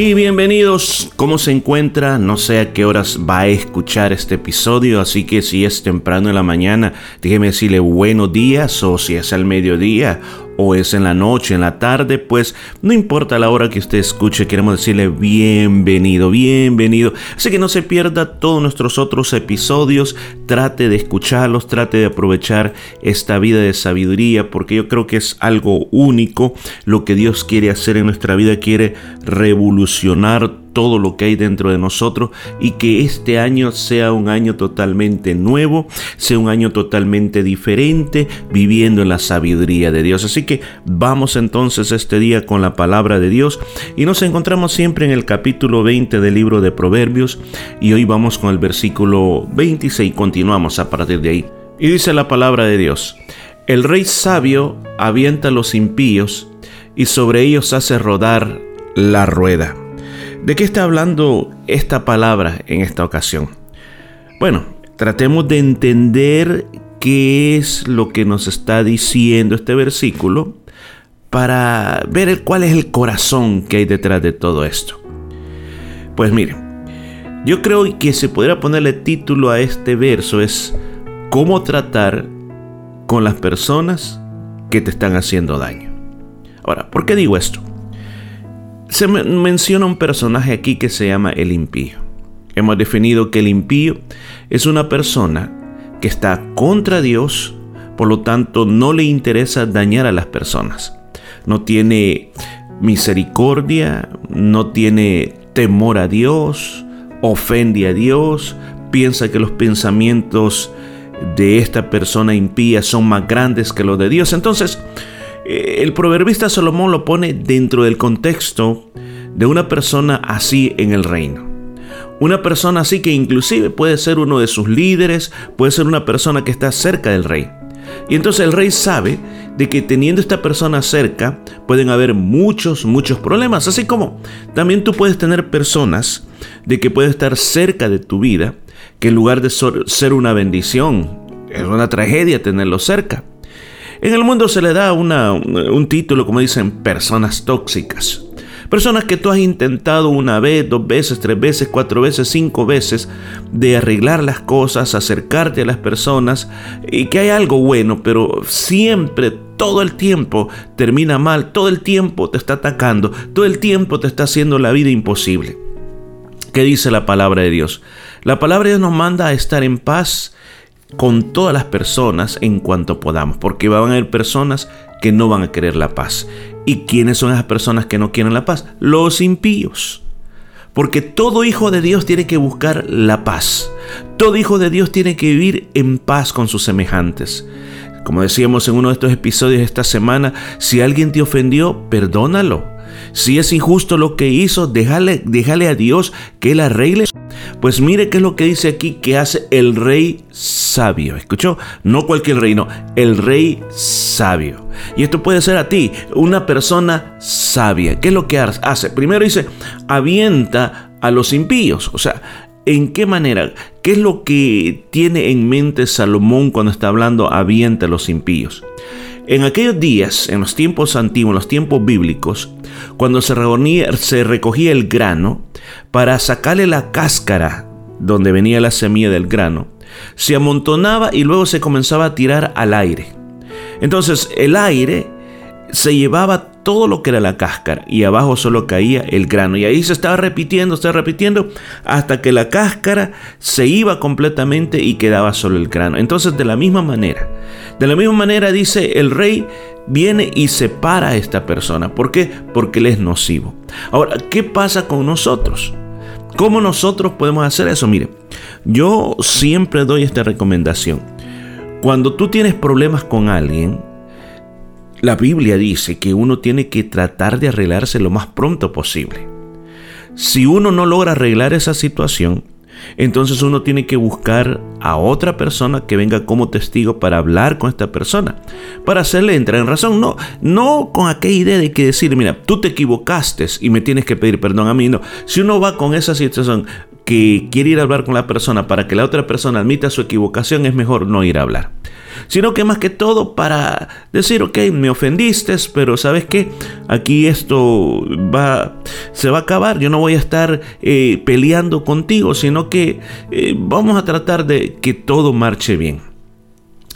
Y bienvenidos, ¿cómo se encuentra? No sé a qué horas va a escuchar este episodio, así que si es temprano en la mañana, déjeme decirle buenos días o si es al mediodía o es en la noche, en la tarde, pues no importa la hora que usted escuche, queremos decirle bienvenido, bienvenido. Así que no se pierda todos nuestros otros episodios, trate de escucharlos, trate de aprovechar esta vida de sabiduría, porque yo creo que es algo único lo que Dios quiere hacer en nuestra vida, quiere revolucionar todo lo que hay dentro de nosotros y que este año sea un año totalmente nuevo, sea un año totalmente diferente, viviendo en la sabiduría de Dios. Así que vamos entonces este día con la palabra de Dios y nos encontramos siempre en el capítulo 20 del libro de Proverbios y hoy vamos con el versículo 26, continuamos a partir de ahí. Y dice la palabra de Dios, el rey sabio avienta los impíos y sobre ellos hace rodar la rueda. ¿De qué está hablando esta palabra en esta ocasión? Bueno, tratemos de entender qué es lo que nos está diciendo este versículo para ver cuál es el corazón que hay detrás de todo esto. Pues miren, yo creo que se podría ponerle título a este verso es cómo tratar con las personas que te están haciendo daño. Ahora, ¿por qué digo esto? Se menciona un personaje aquí que se llama el impío. Hemos definido que el impío es una persona que está contra Dios, por lo tanto no le interesa dañar a las personas. No tiene misericordia, no tiene temor a Dios, ofende a Dios, piensa que los pensamientos de esta persona impía son más grandes que los de Dios. Entonces, el proverbista Salomón lo pone dentro del contexto de una persona así en el reino. Una persona así que inclusive puede ser uno de sus líderes, puede ser una persona que está cerca del rey. Y entonces el rey sabe de que teniendo esta persona cerca pueden haber muchos, muchos problemas. Así como también tú puedes tener personas de que pueden estar cerca de tu vida, que en lugar de ser una bendición, es una tragedia tenerlo cerca. En el mundo se le da un título, como dicen, personas tóxicas. Personas que tú has intentado una vez, dos veces, tres veces, cuatro veces, cinco veces de arreglar las cosas, acercarte a las personas y que hay algo bueno, pero siempre, todo el tiempo termina mal, todo el tiempo te está atacando, todo el tiempo te está haciendo la vida imposible. ¿Qué dice la palabra de Dios? La palabra de Dios nos manda a estar en paz con todas las personas en cuanto podamos, porque van a haber personas que no van a querer la paz. ¿Y quiénes son esas personas que no quieren la paz? Los impíos. Porque todo hijo de Dios tiene que buscar la paz. Todo hijo de Dios tiene que vivir en paz con sus semejantes. Como decíamos en uno de estos episodios esta semana, si alguien te ofendió, perdónalo. Si es injusto lo que hizo, déjale, déjale a Dios que él arregle. Pues mire qué es lo que dice aquí que hace el rey sabio. ¿Escuchó? No cualquier rey, no, el rey sabio. Y esto puede ser a ti, una persona sabia. ¿Qué es lo que hace? Primero dice, avienta a los impíos. O sea, ¿en qué manera? ¿Qué es lo que tiene en mente Salomón cuando está hablando avienta a los impíos? En aquellos días, en los tiempos antiguos, en los tiempos bíblicos, cuando se, recogía el grano, para sacarle la cáscara donde venía la semilla del grano, se amontonaba y luego se comenzaba a tirar al aire. Entonces el aire se llevaba todo lo que era la cáscara y abajo solo caía el grano. Y ahí se estaba repitiendo, se estaba repitiendo hasta que la cáscara se iba completamente y quedaba solo el grano. Entonces de la misma manera, de la misma manera dice el rey viene y separa a esta persona. ¿Por qué? Porque él es nocivo. Ahora, ¿qué pasa con nosotros? ¿Cómo nosotros podemos hacer eso? Mire, yo siempre doy esta recomendación. Cuando tú tienes problemas con alguien, la Biblia dice que uno tiene que tratar de arreglarse lo más pronto posible. Si uno no logra arreglar esa situación, entonces uno tiene que buscar a otra persona que venga como testigo para hablar con esta persona, para hacerle entrar en razón. No, no con aquella idea de que decir, mira, tú te equivocaste y me tienes que pedir perdón a mí. No, si uno va con esa situación que quiere ir a hablar con la persona para que la otra persona admita su equivocación, es mejor no ir a hablar sino que más que todo para decir, ok, me ofendiste, pero sabes qué, aquí esto va, se va a acabar, yo no voy a estar eh, peleando contigo, sino que eh, vamos a tratar de que todo marche bien.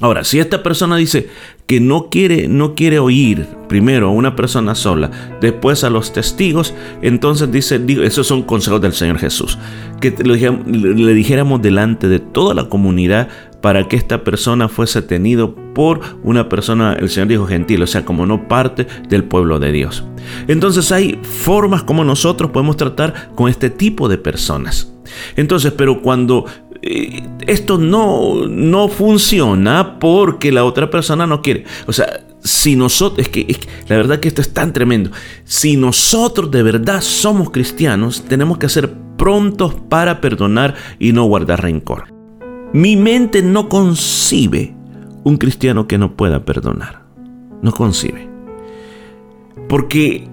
Ahora, si esta persona dice que no quiere, no quiere oír primero a una persona sola, después a los testigos, entonces dice, esos son consejos del Señor Jesús, que le dijéramos delante de toda la comunidad para que esta persona fuese tenido por una persona, el Señor dijo gentil, o sea, como no parte del pueblo de Dios. Entonces hay formas como nosotros podemos tratar con este tipo de personas. Entonces, pero cuando esto no, no funciona porque la otra persona no quiere, o sea, si nosotros, es que, la verdad que esto es tan tremendo, si nosotros de verdad somos cristianos, tenemos que ser prontos para perdonar y no guardar rencor. Mi mente no concibe un cristiano que no pueda perdonar. No concibe. Porque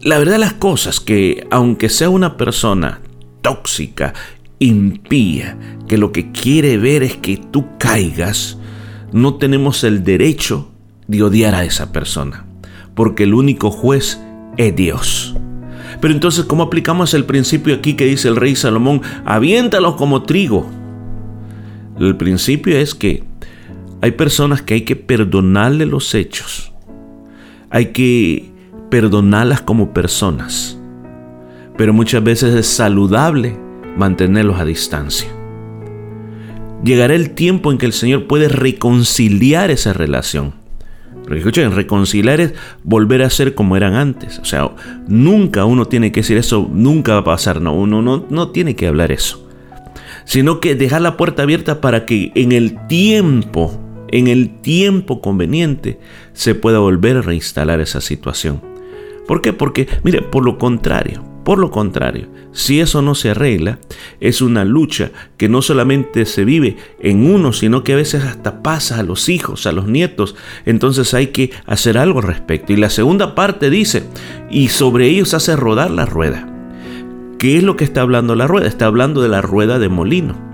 la verdad las cosas que aunque sea una persona tóxica, impía, que lo que quiere ver es que tú caigas, no tenemos el derecho de odiar a esa persona. Porque el único juez es Dios. Pero entonces, ¿cómo aplicamos el principio aquí que dice el rey Salomón? Aviéntalos como trigo el principio es que hay personas que hay que perdonarle los hechos. Hay que perdonarlas como personas. Pero muchas veces es saludable mantenerlos a distancia. Llegará el tiempo en que el Señor puede reconciliar esa relación. Pero escuchen, reconciliar es volver a ser como eran antes. O sea, nunca uno tiene que decir eso, nunca va a pasar. No, uno no, no tiene que hablar eso sino que dejar la puerta abierta para que en el tiempo, en el tiempo conveniente, se pueda volver a reinstalar esa situación. ¿Por qué? Porque, mire, por lo contrario, por lo contrario, si eso no se arregla, es una lucha que no solamente se vive en uno, sino que a veces hasta pasa a los hijos, a los nietos. Entonces hay que hacer algo al respecto. Y la segunda parte dice, y sobre ellos hace rodar la rueda. ¿Qué es lo que está hablando la rueda? Está hablando de la rueda de molino.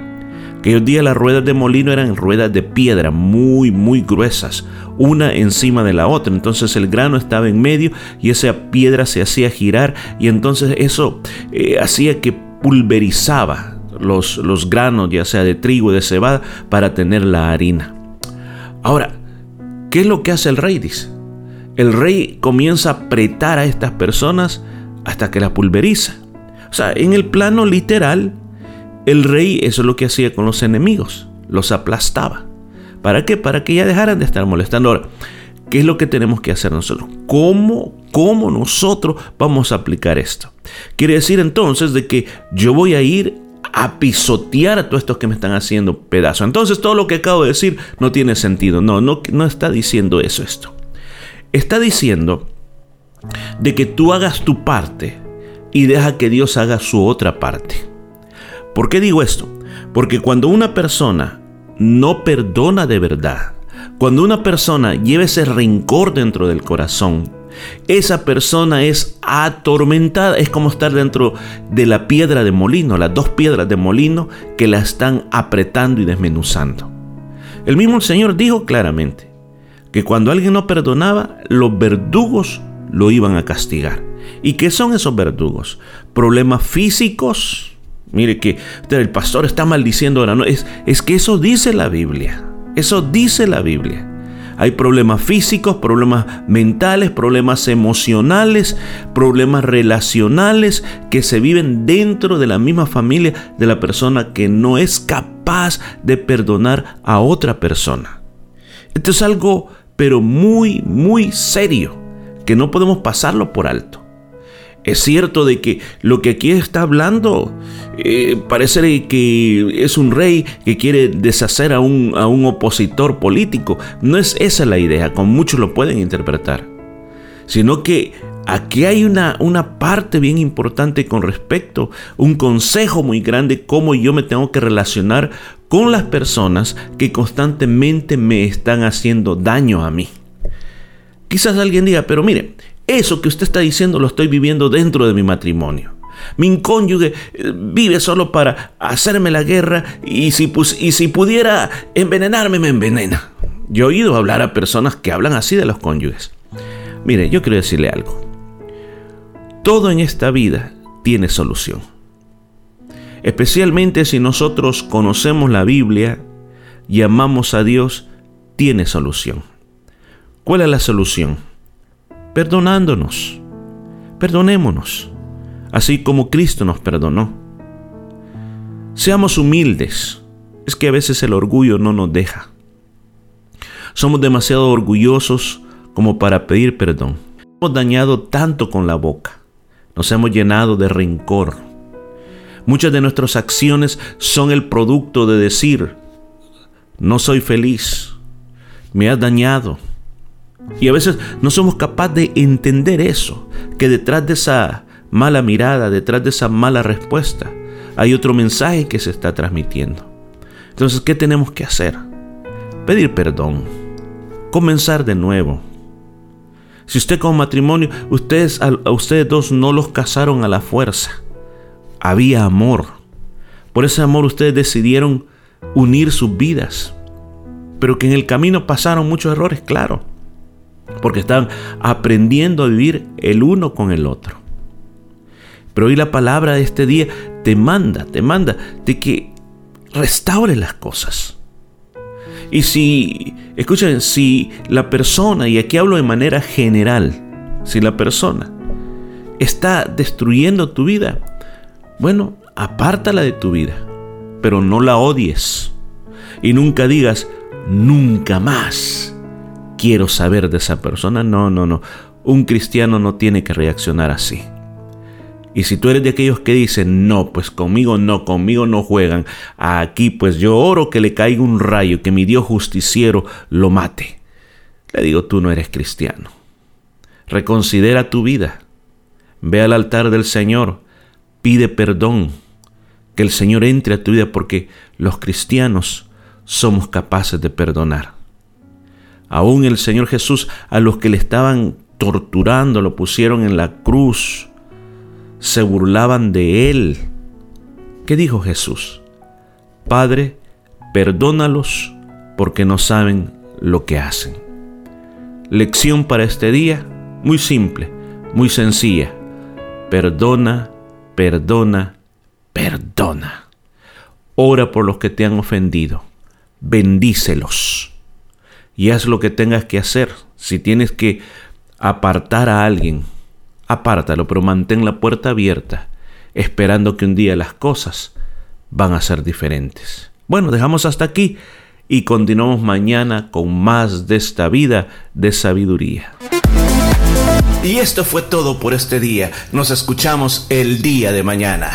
Aquellos días las ruedas de molino eran ruedas de piedra muy, muy gruesas, una encima de la otra. Entonces el grano estaba en medio y esa piedra se hacía girar y entonces eso eh, hacía que pulverizaba los, los granos, ya sea de trigo de cebada, para tener la harina. Ahora, ¿qué es lo que hace el rey? Dice. El rey comienza a apretar a estas personas hasta que la pulveriza. O sea, en el plano literal, el rey eso es lo que hacía con los enemigos, los aplastaba. ¿Para qué? Para que ya dejaran de estar molestando. Ahora, ¿qué es lo que tenemos que hacer nosotros? ¿Cómo, cómo nosotros vamos a aplicar esto? Quiere decir entonces de que yo voy a ir a pisotear a todos estos que me están haciendo pedazo. Entonces todo lo que acabo de decir no tiene sentido. No, no, no está diciendo eso esto. Está diciendo de que tú hagas tu parte y deja que Dios haga su otra parte. ¿Por qué digo esto? Porque cuando una persona no perdona de verdad, cuando una persona lleva ese rencor dentro del corazón, esa persona es atormentada, es como estar dentro de la piedra de molino, las dos piedras de molino que la están apretando y desmenuzando. El mismo Señor dijo claramente que cuando alguien no perdonaba, los verdugos lo iban a castigar. ¿Y qué son esos verdugos? ¿Problemas físicos? Mire que el pastor está maldiciendo ahora. No, es, es que eso dice la Biblia. Eso dice la Biblia. Hay problemas físicos, problemas mentales, problemas emocionales, problemas relacionales que se viven dentro de la misma familia de la persona que no es capaz de perdonar a otra persona. Esto es algo, pero muy, muy serio, que no podemos pasarlo por alto. Es cierto de que lo que aquí está hablando eh, parece que es un rey que quiere deshacer a un, a un opositor político. No es esa la idea, como muchos lo pueden interpretar. Sino que aquí hay una, una parte bien importante con respecto, un consejo muy grande, cómo yo me tengo que relacionar con las personas que constantemente me están haciendo daño a mí. Quizás alguien diga, pero mire, eso que usted está diciendo lo estoy viviendo dentro de mi matrimonio. Mi cónyuge eh, vive solo para hacerme la guerra y si, pudiera envenenarme, me envenena. Yo he oído hablar a personas que hablan así de los cónyuges. Mire, yo quiero decirle algo. Todo en esta vida tiene solución. Especialmente si nosotros conocemos la Biblia y amamos a Dios, tiene solución. ¿Cuál es la solución? Perdonándonos. Perdonémonos, así como Cristo nos perdonó. Seamos humildes. Es que a veces el orgullo no nos deja. Somos demasiado orgullosos como para pedir perdón. Hemos dañado tanto con la boca. Nos hemos llenado de rencor. Muchas de nuestras acciones son el producto de decir, no soy feliz, me has dañado, y a veces no somos capaces de entender eso, que detrás de esa mala mirada, detrás de esa mala respuesta, hay otro mensaje que se está transmitiendo. Entonces, ¿qué tenemos que hacer? Pedir perdón, comenzar de nuevo. Si usted con matrimonio, ustedes a ustedes dos no los casaron a la fuerza. Había amor. Por ese amor ustedes decidieron unir sus vidas. Pero que en el camino pasaron muchos errores, claro porque están aprendiendo a vivir el uno con el otro. Pero hoy la palabra de este día te manda, te manda de que restaure las cosas. Y si, escuchen, si la persona, y aquí hablo de manera general, si la persona está destruyendo tu vida, bueno, apártala de tu vida, pero no la odies. Y nunca digas, nunca más quiero saber de esa persona. No, no, no. Un cristiano no tiene que reaccionar así. Y si tú eres de aquellos que dicen, no, pues conmigo no, conmigo no juegan, aquí pues yo oro que le caiga un rayo, que mi Dios justiciero lo mate. Le digo, tú no eres cristiano. Reconsidera tu vida. Ve al altar del Señor, pide perdón, que el Señor entre a tu vida porque los cristianos somos capaces de perdonar. Aún el Señor Jesús a los que le estaban torturando, lo pusieron en la cruz, se burlaban de él. ¿Qué dijo Jesús? Padre, perdónalos porque no saben lo que hacen. Lección para este día, muy simple, muy sencilla. Perdona, perdona, perdona. Ora por los que te han ofendido. Bendícelos y haz lo que tengas que hacer. Si tienes que apartar a alguien, apártalo, pero mantén la puerta abierta, esperando que un día las cosas van a ser diferentes. Bueno, dejamos hasta aquí y continuamos mañana con más de esta vida de sabiduría. Y esto fue todo por este día. Nos escuchamos el día de mañana.